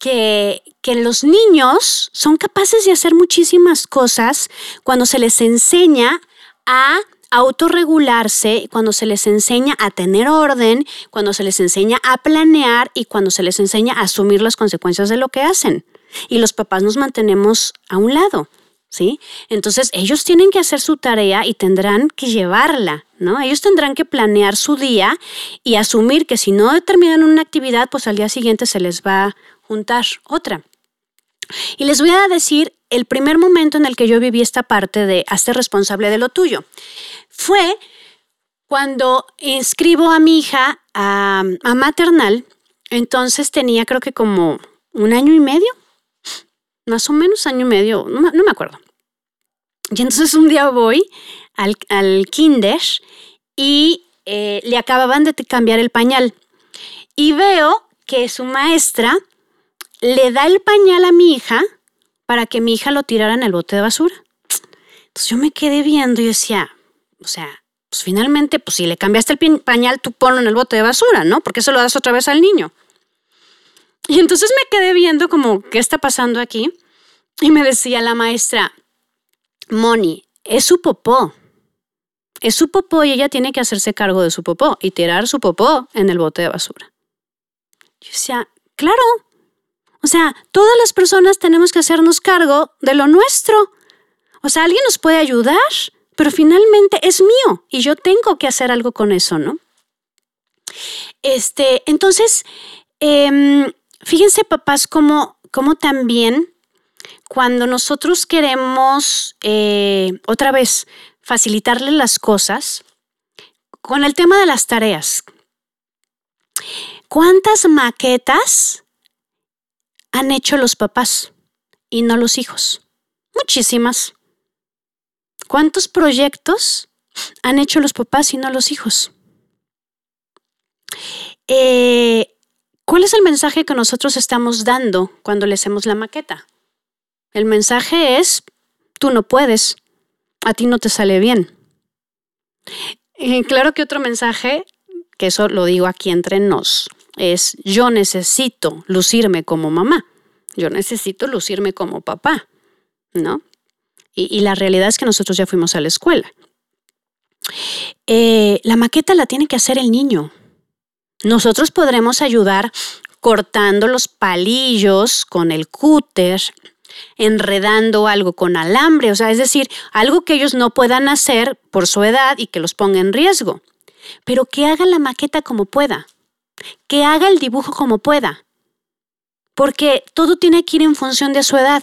que, que los niños son capaces de hacer muchísimas cosas cuando se les enseña a autorregularse, cuando se les enseña a tener orden, cuando se les enseña a planear y cuando se les enseña a asumir las consecuencias de lo que hacen. Y los papás nos mantenemos a un lado. ¿Sí? Entonces ellos tienen que hacer su tarea y tendrán que llevarla, ¿no? Ellos tendrán que planear su día y asumir que si no terminan una actividad, pues al día siguiente se les va juntar otra. Y les voy a decir el primer momento en el que yo viví esta parte de hacer responsable de lo tuyo. Fue cuando inscribo a mi hija a, maternal, entonces tenía creo que como un año y medio, más o menos año y medio, no, me acuerdo. Y entonces un día voy al, kinder y eh, le acababan de cambiar el pañal. Y veo que su maestra le da el pañal a mi hija para que mi hija lo tirara en el bote de basura. Entonces yo me quedé viendo y decía, o sea, pues finalmente, pues si le cambiaste el pañal, tú ponlo en el bote de basura, ¿no? Porque eso lo das otra vez al niño. Y entonces me quedé viendo como, ¿qué está pasando aquí? Y me decía la maestra, Moni, es su popó. Es su popó y ella tiene que hacerse cargo de su popó y tirar su popó en el bote de basura. Yo decía, claro. O sea, todas las personas tenemos que hacernos cargo de lo nuestro. O sea, alguien nos puede ayudar, pero finalmente es mío y yo tengo que hacer algo con eso, ¿no? Este, entonces, em, fíjense, papás, cómo, también cuando nosotros queremos, eh, otra vez, facilitarle las cosas, con el tema de las tareas, ¿cuántas maquetas han hecho los papás y no los hijos? Muchísimas. ¿Cuántos proyectos han hecho los papás y no los hijos? Eh, ¿Cuál es el mensaje que nosotros estamos dando cuando le hacemos la maqueta? El mensaje es, tú no puedes, a ti no te sale bien. Y claro que otro mensaje, que eso lo digo aquí entre nos, es yo necesito lucirme como mamá, yo necesito lucirme como papá, ¿no? Y, la realidad es que nosotros ya fuimos a la escuela. Eh, la maqueta la tiene que hacer el niño. Nosotros podremos ayudar cortando los palillos con el cúter, enredando algo con alambre, o sea, es decir, algo que ellos no puedan hacer por su edad y que los ponga en riesgo. Pero que haga la maqueta como pueda, que haga el dibujo como pueda, porque todo tiene que ir en función de su edad.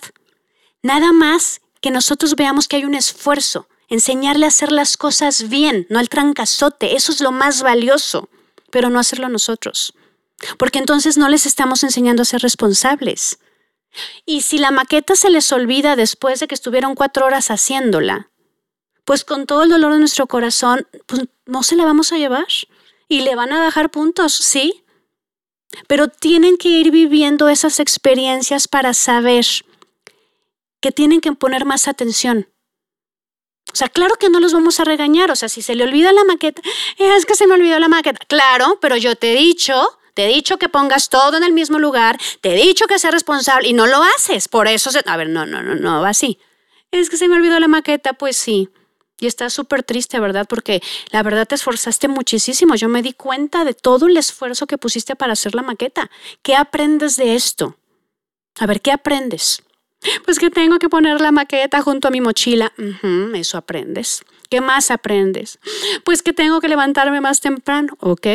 Nada más que nosotros veamos que hay un esfuerzo, enseñarle a hacer las cosas bien, no al trancazote, eso es lo más valioso, pero no hacerlo nosotros, porque entonces no les estamos enseñando a ser responsables. Y si la maqueta se les olvida después de que estuvieron cuatro horas haciéndola, pues con todo el dolor de nuestro corazón, pues no se la vamos a llevar y le van a bajar puntos, sí, pero tienen que ir viviendo esas experiencias para saber que tienen que poner más atención. O sea, claro que no los vamos a regañar. O sea, si se le olvida la maqueta, es que se me olvidó la maqueta. Claro, pero yo te he dicho, te he dicho que pongas todo en el mismo lugar, te he dicho que seas responsable y no lo haces. Por eso se... A ver, no, no, no, no, va así. Es que se me olvidó la maqueta, pues sí. Y estás súper triste, ¿verdad? Porque la verdad te esforzaste muchísimo. Yo me di cuenta de todo el esfuerzo que pusiste para hacer la maqueta. ¿Qué aprendes de esto? A ver, ¿qué aprendes? Pues que tengo que poner la maqueta junto a mi mochila. eso aprendes. ¿Qué más aprendes? Pues que tengo que levantarme más temprano, ¿ok?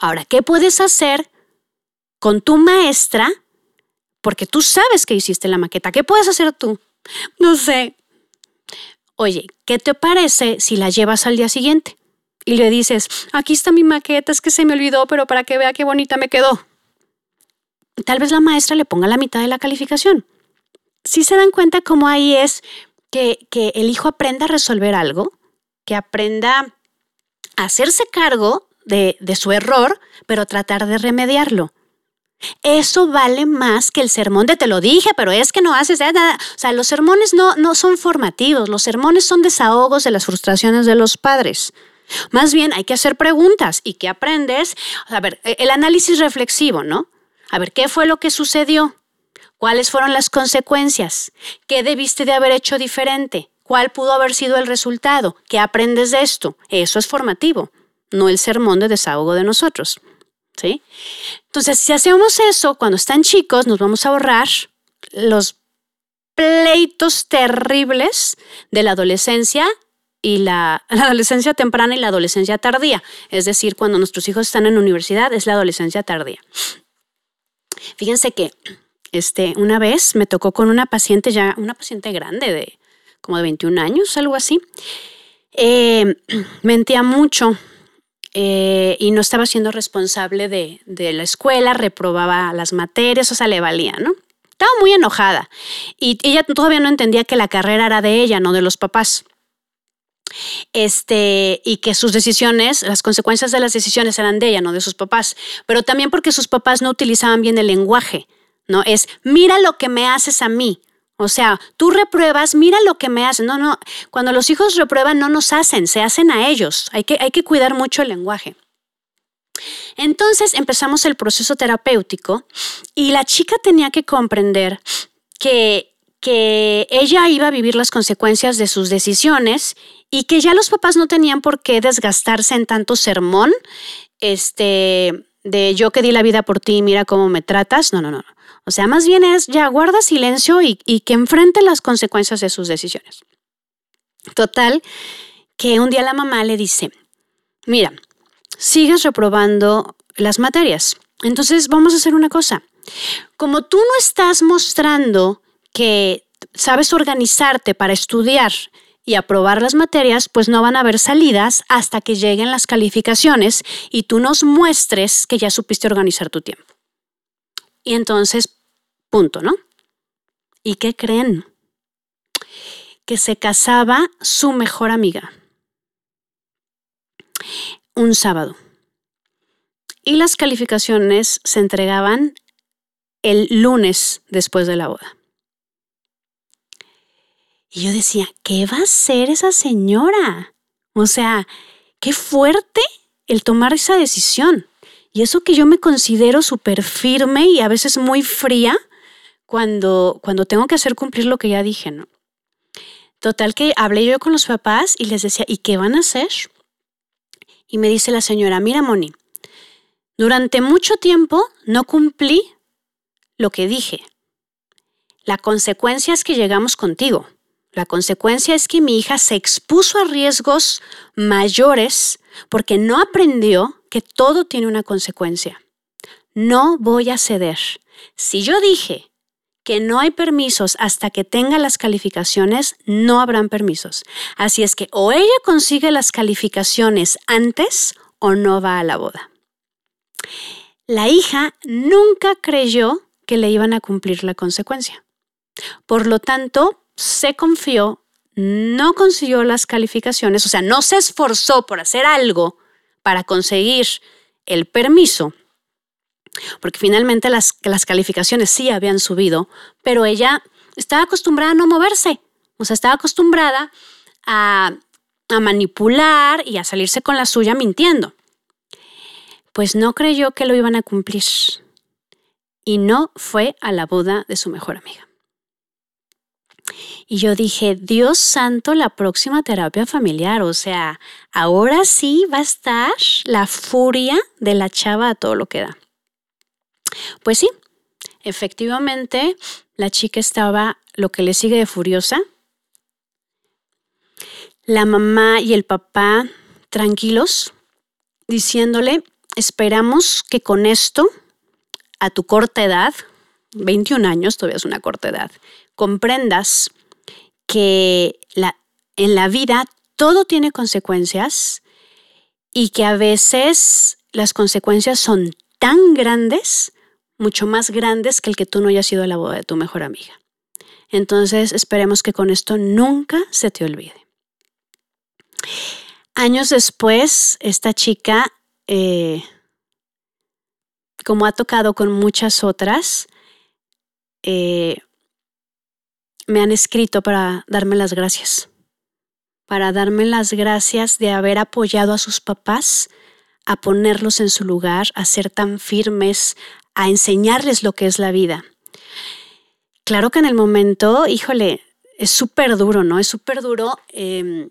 Ahora, ¿qué puedes hacer con tu maestra? Porque tú sabes que hiciste la maqueta. ¿Qué puedes hacer tú? No sé. Oye, ¿qué te parece si la llevas al día siguiente? Y le dices, aquí está mi maqueta, es que se me olvidó, pero para que vea qué bonita me quedó. Tal vez la maestra le ponga la mitad de la calificación si se dan cuenta cómo ahí es que, el hijo aprenda a resolver algo, que aprenda a hacerse cargo de, su error, pero tratar de remediarlo. Eso vale más que el sermón de te lo dije, pero es que no haces nada. O sea, los sermones no, no son formativos, los sermones son desahogos de las frustraciones de los padres. Más bien hay que hacer preguntas y qué aprendes. A ver, el análisis reflexivo, ¿no? A ver, ¿qué fue lo que sucedió? ¿Cuáles fueron las consecuencias? ¿Qué debiste de haber hecho diferente? ¿Cuál pudo haber sido el resultado? ¿Qué aprendes de esto? Eso es formativo, no el sermón de desahogo de nosotros. ¿Sí? Entonces, si hacemos eso cuando están chicos, nos vamos a ahorrar los pleitos terribles de la adolescencia y la, la, adolescencia temprana y la adolescencia tardía. Es decir, cuando nuestros hijos están en universidad, es la adolescencia tardía. Fíjense que este, una vez me tocó con una paciente ya, una paciente grande de como de 21 años, algo así. Eh, mentía mucho eh, y no estaba siendo responsable de, de, la escuela, reprobaba las materias, o sea, le valía, ¿no? Estaba muy enojada y ella todavía no entendía que la carrera era de ella, no de los papás. Este, y que sus decisiones, las consecuencias de las decisiones eran de ella, no de sus papás, pero también porque sus papás no utilizaban bien el lenguaje, Es, mira lo que me haces a mí, o sea, tú repruebas, mira lo que me hacen. No, no, cuando los hijos reprueban no nos hacen, se hacen a ellos. Hay que, hay que cuidar mucho el lenguaje. Entonces empezamos el proceso terapéutico y la chica tenía que comprender que, que ella iba a vivir las consecuencias de sus decisiones y que ya los papás no tenían por qué desgastarse en tanto sermón, este, de yo que di la vida por ti, mira cómo me tratas. No, no, no. O sea, más bien es ya guarda silencio y, que enfrente las consecuencias de sus decisiones. Total, que un día la mamá le dice, mira, sigues reprobando las materias. Entonces vamos a hacer una cosa. Como tú no estás mostrando que sabes organizarte para estudiar y aprobar las materias, pues no van a haber salidas hasta que lleguen las calificaciones y tú nos muestres que ya supiste organizar tu tiempo. Y entonces, punto, ¿no? ¿Y qué creen? Que se casaba su mejor amiga un sábado. Y las calificaciones se entregaban el lunes después de la boda. Y yo decía, ¿qué va a hacer esa señora? O sea, qué fuerte el tomar esa decisión. Y eso que yo me considero súper firme y a veces muy fría cuando, cuando tengo que hacer cumplir lo que ya dije. Total que hablé yo con los papás y les decía, ¿y qué van a hacer? Y me dice la señora, mira Moni, durante mucho tiempo no cumplí lo que dije. La consecuencia es que llegamos contigo. La consecuencia es que mi hija se expuso a riesgos mayores porque no aprendió que todo tiene una consecuencia. No voy a ceder. Si yo dije que no hay permisos hasta que tenga las calificaciones, no habrán permisos. Así es que o ella consigue las calificaciones antes o no va a la boda. La hija nunca creyó que le iban a cumplir la consecuencia. Por lo tanto, se confió, no consiguió las calificaciones, o sea, no se esforzó por hacer algo para conseguir el permiso, porque finalmente las, las calificaciones sí habían subido, pero ella estaba acostumbrada a no moverse, o sea, estaba acostumbrada a, a manipular y a salirse con la suya mintiendo. Pues no creyó que lo iban a cumplir y no fue a la boda de su mejor amiga. Y yo dije, Dios santo, la próxima terapia familiar, o sea, ahora sí va a estar la furia de la chava a todo lo que da. Pues sí, efectivamente, la chica estaba lo que le sigue de furiosa. La mamá y el papá tranquilos, diciéndole, esperamos que con esto, a tu corta edad, 21 años, todavía es una corta edad, comprendas que en la vida todo tiene consecuencias y que a veces las consecuencias son tan grandes, mucho más grandes que el que tú no hayas ido a la boda de tu mejor amiga. Entonces esperemos que con esto nunca se te olvide. Años después, esta chica, eh, como ha tocado con muchas otras, eh, me han escrito para darme las gracias, para darme las gracias de haber apoyado a sus papás, a ponerlos en su lugar, a ser tan firmes, a enseñarles lo que es la vida. Claro que en el momento, híjole, es súper duro, ¿no? Es súper duro em,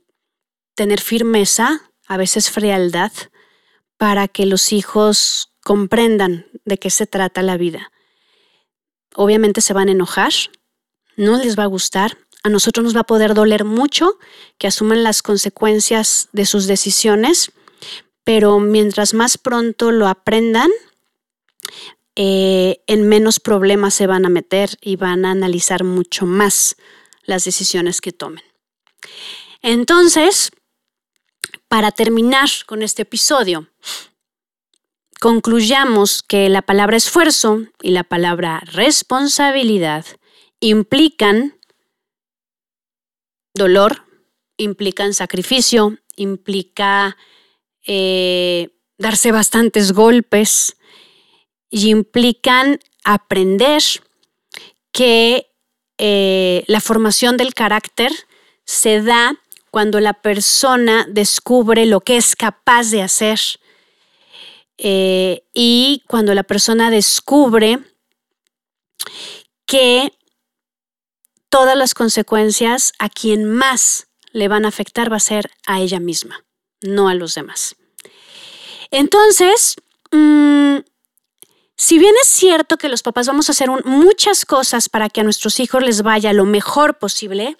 tener firmeza, a veces frialdad, para que los hijos comprendan de qué se trata la vida. Obviamente se van a enojar, no les va a gustar, a nosotros nos va a poder doler mucho que asuman las consecuencias de sus decisiones, pero mientras más pronto lo aprendan, eh, en menos problemas se van a meter y van a analizar mucho más las decisiones que tomen. Entonces, para terminar con este episodio, concluyamos que la palabra esfuerzo y la palabra responsabilidad implican dolor, implican sacrificio, implica eh, darse bastantes golpes y implican aprender que eh, la formación del carácter se da cuando la persona descubre lo que es capaz de hacer eh, y cuando la persona descubre que todas las consecuencias a quien más le van a afectar va a ser a ella misma, no a los demás. Entonces, mm, si bien es cierto que los papás vamos a hacer muchas cosas para que a nuestros hijos les vaya lo mejor posible,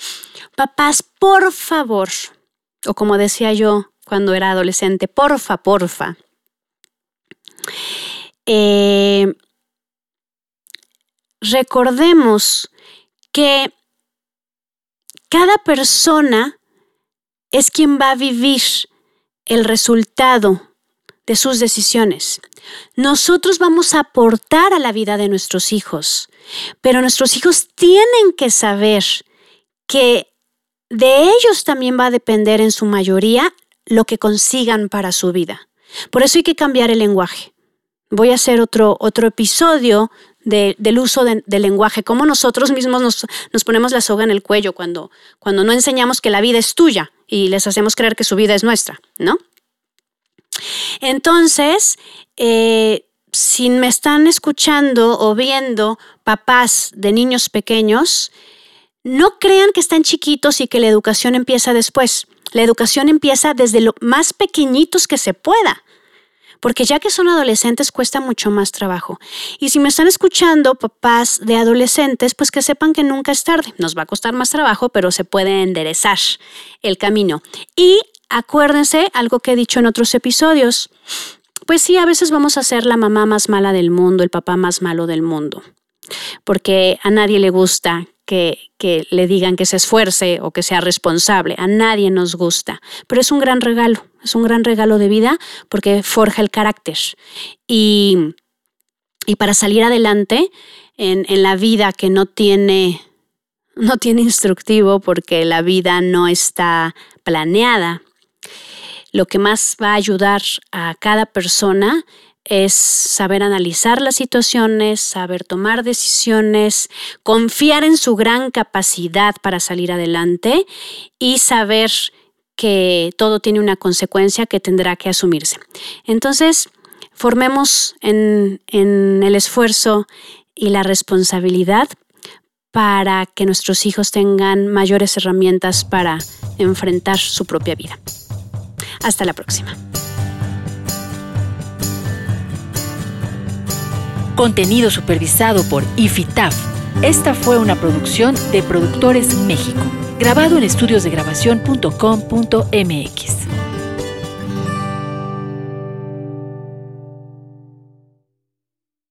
papás, por favor, o como decía yo cuando era adolescente, porfa, porfa, eh, recordemos que cada persona es quien va a vivir el resultado de sus decisiones. Nosotros vamos a aportar a la vida de nuestros hijos, pero nuestros hijos tienen que saber que de ellos también va a depender en su mayoría lo que consigan para su vida. Por eso hay que cambiar el lenguaje. Voy a hacer otro, otro episodio del uso del lenguaje, cómo nosotros mismos nos, ponemos la soga en el cuello cuando, cuando no enseñamos que la vida es tuya y les hacemos creer que su vida es nuestra, ¿no? Entonces, eh, si me están escuchando o viendo papás de niños pequeños, no crean que están chiquitos y que la educación empieza después. La educación empieza desde lo más pequeñitos que se pueda, porque ya que son adolescentes cuesta mucho más trabajo. Y si me están escuchando papás de adolescentes, pues que sepan que nunca es tarde. Nos va a costar más trabajo, pero se puede enderezar el camino. Y acuérdense algo que he dicho en otros episodios. Pues sí, a veces vamos a ser la mamá más mala del mundo, el papá más malo del mundo, porque a nadie le gusta que, le digan que se esfuerce o que sea responsable, a nadie nos gusta, pero es un gran regalo, es un gran regalo de vida porque forja el carácter. Y, y para salir adelante en, en la vida que no tiene, no tiene instructivo porque la vida no está planeada, lo que más va a ayudar a cada persona es saber analizar las situaciones, saber tomar decisiones, confiar en su gran capacidad para salir adelante y saber que todo tiene una consecuencia que tendrá que asumirse. Entonces, formemos en, el esfuerzo y la responsabilidad para que nuestros hijos tengan mayores herramientas para enfrentar su propia vida. Hasta la próxima. Contenido supervisado por IFITAF. Esta fue una producción de Productores México, grabado en estudiosdegrabación.com.mx.